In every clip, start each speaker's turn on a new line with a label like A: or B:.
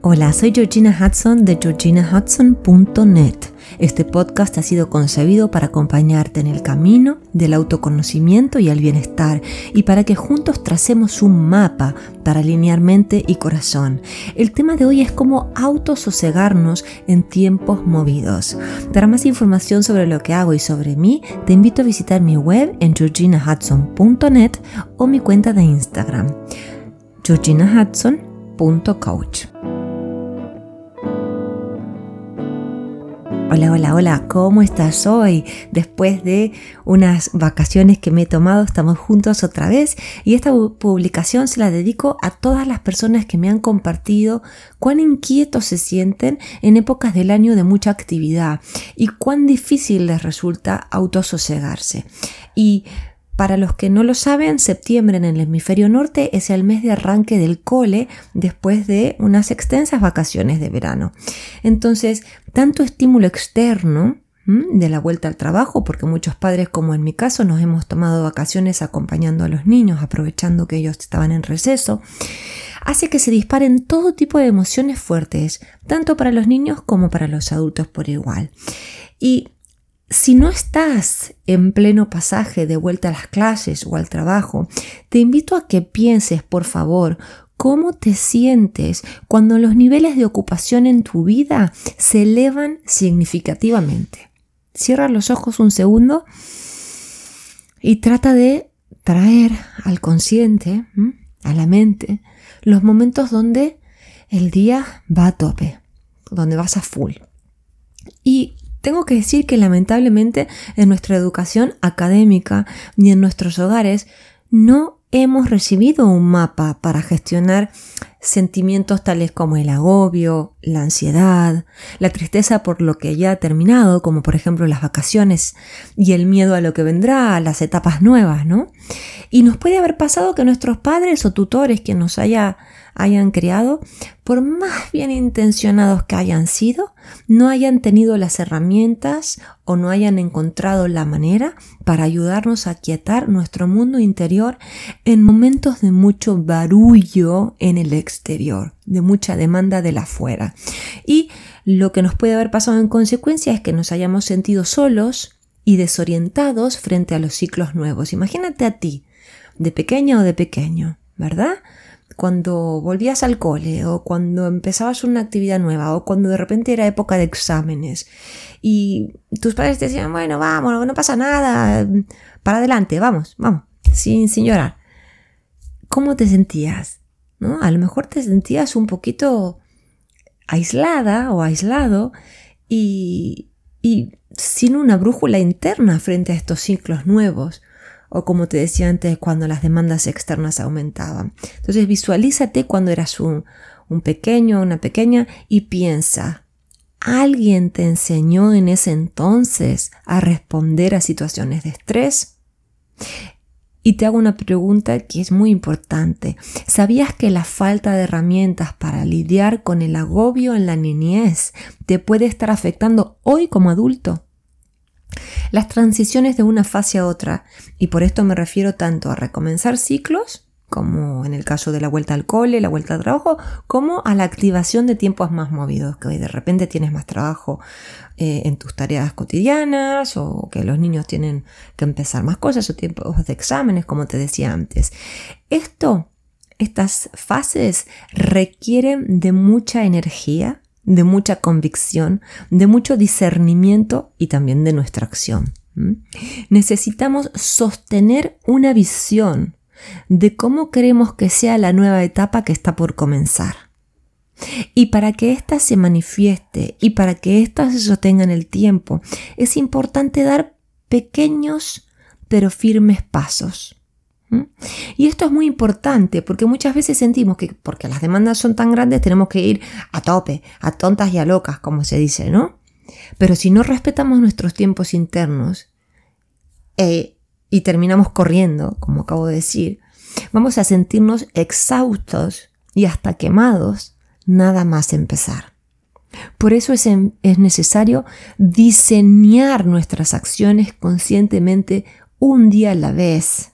A: Hola, soy Georgina Hudson de georginahudson.net. Este podcast ha sido concebido para acompañarte en el camino del autoconocimiento y el bienestar y para que juntos tracemos un mapa para alinear mente y corazón. El tema de hoy es cómo autososegarnos en tiempos movidos. Para más información sobre lo que hago y sobre mí, te invito a visitar mi web en georginahudson.net o mi cuenta de Instagram, georginahudson.coach. Hola, hola, hola, ¿cómo estás hoy? Después de unas vacaciones que me he tomado, estamos juntos otra vez y esta publicación se la dedico a todas las personas que me han compartido cuán inquietos se sienten en épocas del año de mucha actividad y cuán difícil les resulta autososegarse. Y para los que no lo saben, septiembre en el hemisferio norte es el mes de arranque del cole después de unas extensas vacaciones de verano. Entonces, tanto estímulo externo de la vuelta al trabajo, porque muchos padres, como en mi caso, nos hemos tomado vacaciones acompañando a los niños, aprovechando que ellos estaban en receso, hace que se disparen todo tipo de emociones fuertes, tanto para los niños como para los adultos por igual. Y si no estás en pleno pasaje de vuelta a las clases o al trabajo, te invito a que pienses, por favor, cómo te sientes cuando los niveles de ocupación en tu vida se elevan significativamente. Cierra los ojos un segundo y trata de traer al consciente, a la mente, los momentos donde el día va a tope, donde vas a full. Y tengo que decir que lamentablemente en nuestra educación académica y en nuestros hogares no hemos recibido un mapa para gestionar sentimientos tales como el agobio, la ansiedad, la tristeza por lo que ya ha terminado, como por ejemplo las vacaciones, y el miedo a lo que vendrá, a las etapas nuevas, ¿no? Y nos puede haber pasado que nuestros padres o tutores, quien nos haya hayan creado, por más bien intencionados que hayan sido, no hayan tenido las herramientas o no hayan encontrado la manera para ayudarnos a quietar nuestro mundo interior en momentos de mucho barullo en el exterior, de mucha demanda de la afuera. Y lo que nos puede haber pasado en consecuencia es que nos hayamos sentido solos y desorientados frente a los ciclos nuevos. Imagínate a ti, de pequeña o de pequeño, ¿verdad? Cuando volvías al cole o cuando empezabas una actividad nueva o cuando de repente era época de exámenes y tus padres te decían, bueno, vamos, no pasa nada, para adelante, vamos, vamos, sin, sin llorar. ¿Cómo te sentías? ¿No? A lo mejor te sentías un poquito aislada o aislado y, y sin una brújula interna frente a estos ciclos nuevos o como te decía antes, cuando las demandas externas aumentaban. Entonces visualízate cuando eras un, un pequeño una pequeña y piensa, ¿alguien te enseñó en ese entonces a responder a situaciones de estrés? Y te hago una pregunta que es muy importante. ¿Sabías que la falta de herramientas para lidiar con el agobio en la niñez te puede estar afectando hoy como adulto? Las transiciones de una fase a otra, y por esto me refiero tanto a recomenzar ciclos, como en el caso de la vuelta al cole, la vuelta al trabajo, como a la activación de tiempos más movidos, que de repente tienes más trabajo eh, en tus tareas cotidianas o que los niños tienen que empezar más cosas o tiempos de exámenes, como te decía antes. Esto, estas fases requieren de mucha energía, de mucha convicción, de mucho discernimiento y también de nuestra acción. Necesitamos sostener una visión de cómo queremos que sea la nueva etapa que está por comenzar. Y para que ésta se manifieste y para que ésta se sostenga en el tiempo, es importante dar pequeños pero firmes pasos. Y esto es muy importante porque muchas veces sentimos que porque las demandas son tan grandes tenemos que ir a tope, a tontas y a locas, como se dice, ¿no? Pero si no respetamos nuestros tiempos internos eh, y terminamos corriendo, como acabo de decir, vamos a sentirnos exhaustos y hasta quemados nada más empezar. Por eso es, es necesario diseñar nuestras acciones conscientemente un día a la vez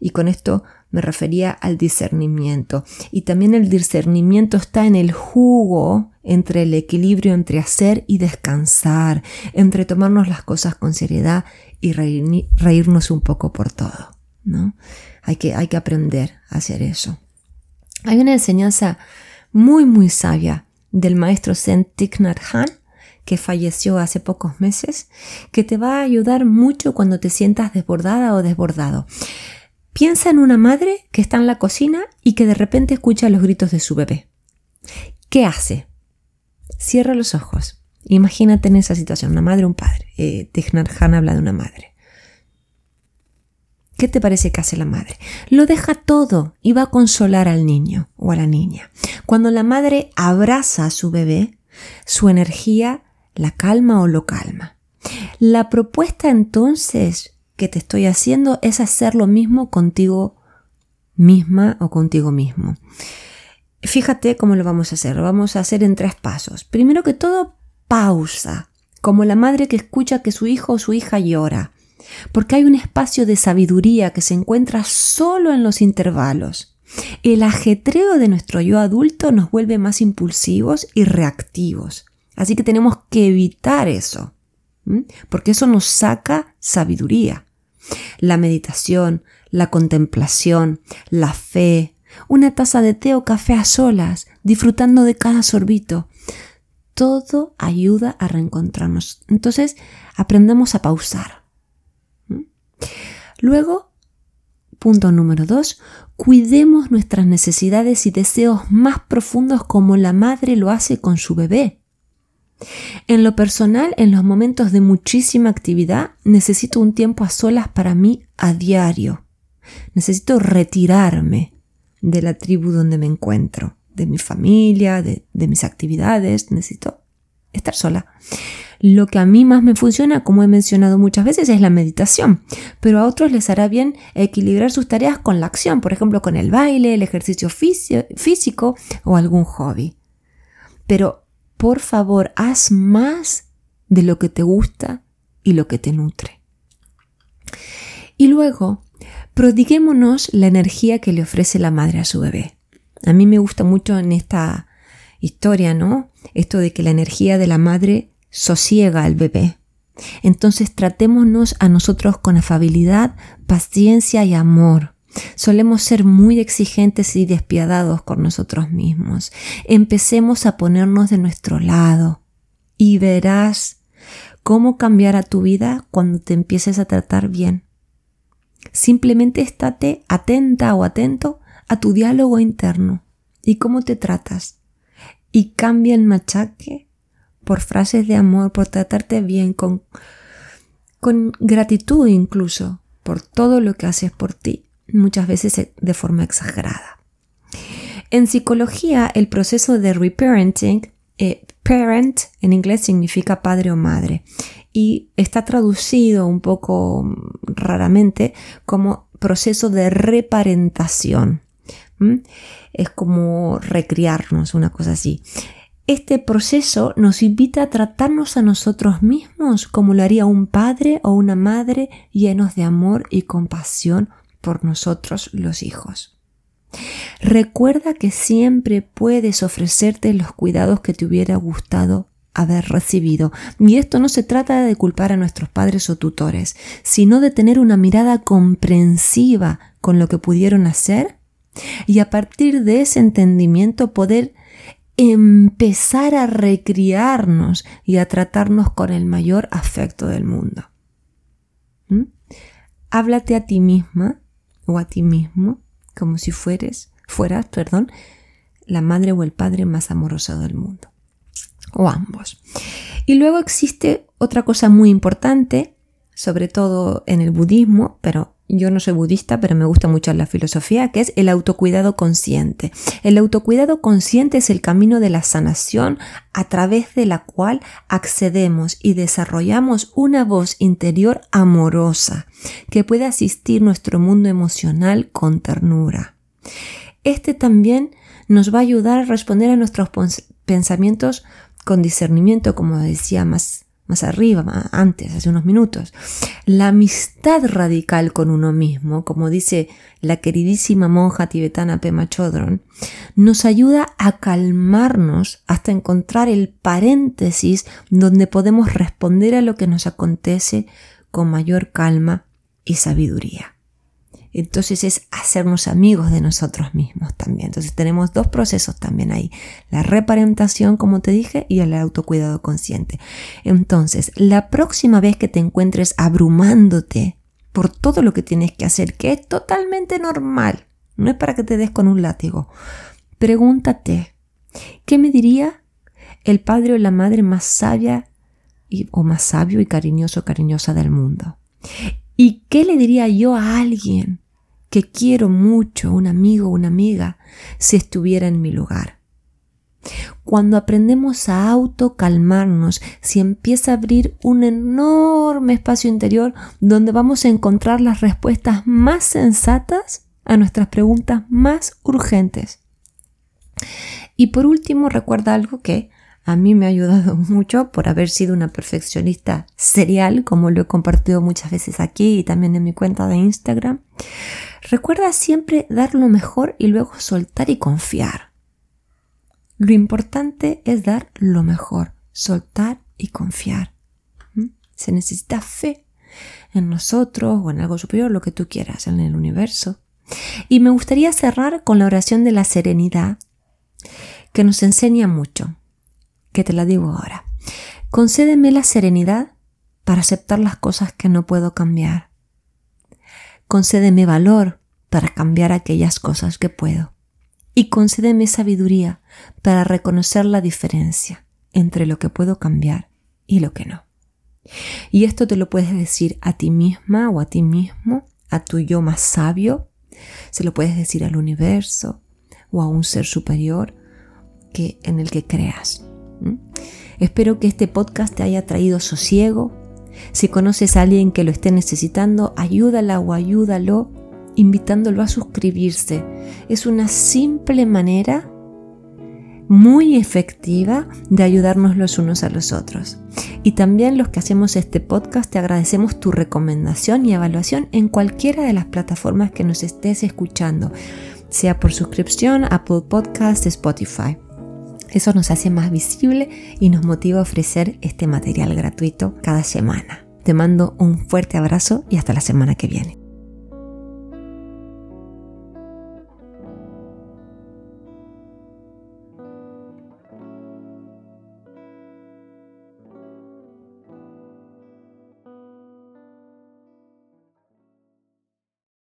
A: Y con esto me refería al discernimiento. Y también el discernimiento está en el jugo entre el equilibrio entre hacer y descansar, entre tomarnos las cosas con seriedad y reírnos un poco por todo. ¿no? Hay, que, hay que aprender a hacer eso. Hay una enseñanza muy, muy sabia del maestro Zen Thich Nhat Hanh que falleció hace pocos meses, que te va a ayudar mucho cuando te sientas desbordada o desbordado. Piensa en una madre que está en la cocina y que de repente escucha los gritos de su bebé. ¿Qué hace? Cierra los ojos. Imagínate en esa situación, una madre o un padre. Eh, Han habla de una madre. ¿Qué te parece que hace la madre? Lo deja todo y va a consolar al niño o a la niña. Cuando la madre abraza a su bebé, su energía la calma o lo calma. La propuesta entonces que te estoy haciendo es hacer lo mismo contigo misma o contigo mismo. Fíjate cómo lo vamos a hacer. Lo vamos a hacer en tres pasos. Primero que todo, pausa, como la madre que escucha que su hijo o su hija llora, porque hay un espacio de sabiduría que se encuentra solo en los intervalos. El ajetreo de nuestro yo adulto nos vuelve más impulsivos y reactivos. Así que tenemos que evitar eso, porque eso nos saca sabiduría. La meditación, la contemplación, la fe, una taza de té o café a solas, disfrutando de cada sorbito, todo ayuda a reencontrarnos. Entonces, aprendemos a pausar. Luego, punto número dos, cuidemos nuestras necesidades y deseos más profundos como la madre lo hace con su bebé. En lo personal, en los momentos de muchísima actividad, necesito un tiempo a solas para mí a diario. Necesito retirarme de la tribu donde me encuentro, de mi familia, de, mis actividades. Necesito estar sola. Lo que a mí más me funciona, como he mencionado muchas veces, es la meditación, pero a otros les hará bien equilibrar sus tareas con la acción, por ejemplo, con el baile, el ejercicio físico o algún hobby. Pero por favor, haz más de lo que te gusta y lo que te nutre. Y luego, prodiguémonos la energía que le ofrece la madre a su bebé. A mí me gusta mucho en esta historia, ¿no? Esto de que la energía de la madre sosiega al bebé. Entonces tratémonos a nosotros con afabilidad, paciencia y amor. Solemos ser muy exigentes y despiadados con nosotros mismos. Empecemos a ponernos de nuestro lado y verás cómo cambiará tu vida cuando te empieces a tratar bien. Simplemente estate atenta o atento a tu diálogo interno y cómo te tratas. Y cambia el machaque por frases de amor, por tratarte bien, con, con gratitud incluso por todo lo que haces por ti muchas veces de forma exagerada. En psicología, el proceso de reparenting, eh, parent en inglés significa padre o madre, y está traducido un poco mm, raramente como proceso de reparentación. Es como recriarnos, una cosa así. Este proceso nos invita a tratarnos a nosotros mismos como lo haría un padre o una madre llenos de amor y compasión por nosotros los hijos. Recuerda que siempre puedes ofrecerte los cuidados que te hubiera gustado haber recibido. Y esto no se trata de culpar a nuestros padres o tutores, sino de tener una mirada comprensiva con lo que pudieron hacer y a partir de ese entendimiento poder empezar a recriarnos y a tratarnos con el mayor afecto del mundo. ¿Mm? Háblate a ti misma o a ti mismo como si fueres, fueras, perdón, la madre o el padre más amoroso del mundo. O ambos. Y luego existe otra cosa muy importante, sobre todo en el budismo, pero yo no soy budista, pero me gusta mucho la filosofía, que es el autocuidado consciente. El autocuidado consciente es el camino de la sanación a través de la cual accedemos y desarrollamos una voz interior amorosa que puede asistir nuestro mundo emocional con ternura. Este también nos va a ayudar a responder a nuestros pensamientos con discernimiento, como decía más más arriba, antes, hace unos minutos. La amistad radical con uno mismo, como dice la queridísima monja tibetana Pema Chodron, nos ayuda a calmarnos hasta encontrar el paréntesis donde podemos responder a lo que nos acontece con mayor calma y sabiduría entonces es hacernos amigos de nosotros mismos también. Entonces tenemos dos procesos también ahí, la reparentación, como te dije, y el autocuidado consciente. Entonces, la próxima vez que te encuentres abrumándote por todo lo que tienes que hacer, que es totalmente normal, no es para que te des con un látigo, pregúntate, ¿qué me diría el padre o la madre más sabia o más sabio y cariñoso cariñosa del mundo? ¿Y qué le diría yo a alguien que quiero mucho, un amigo una amiga, si estuviera en mi lugar. Cuando aprendemos a autocalmarnos, si empieza a abrir un enorme espacio interior donde vamos a encontrar las respuestas más sensatas a nuestras preguntas más urgentes. Y por último, recuerda algo que a mí me ha ayudado mucho por haber sido una perfeccionista serial, como lo he compartido muchas veces aquí y también en mi cuenta de Instagram. Recuerda siempre dar lo mejor y luego soltar y confiar. Lo importante es dar lo mejor, soltar y confiar. ¿Mm? Se necesita fe en nosotros o en algo superior, lo que tú quieras, en el universo. Y me gustaría cerrar con la oración de la serenidad, que nos enseña mucho, que te la digo ahora. Concédeme la serenidad para aceptar las cosas que no puedo cambiar concédeme valor para cambiar aquellas cosas que puedo. Y concédeme sabiduría para reconocer la diferencia entre lo que puedo cambiar y lo que no. Y esto te lo puedes decir a ti misma o a ti mismo, a tu yo más sabio, se lo puedes decir al universo o a un ser superior que, en el que creas. Espero que este podcast te haya traído sosiego, si conoces a alguien que lo esté necesitando, ayúdala o ayúdalo invitándolo a suscribirse. Es una simple manera muy efectiva de ayudarnos los unos a los otros. Y también los que hacemos este podcast te agradecemos tu recomendación y evaluación en cualquiera de las plataformas que nos estés escuchando, sea por suscripción, Apple Podcast, Spotify. Eso nos hace más visible y nos motiva a ofrecer este material gratuito cada semana. Te mando un fuerte abrazo y hasta la semana que viene.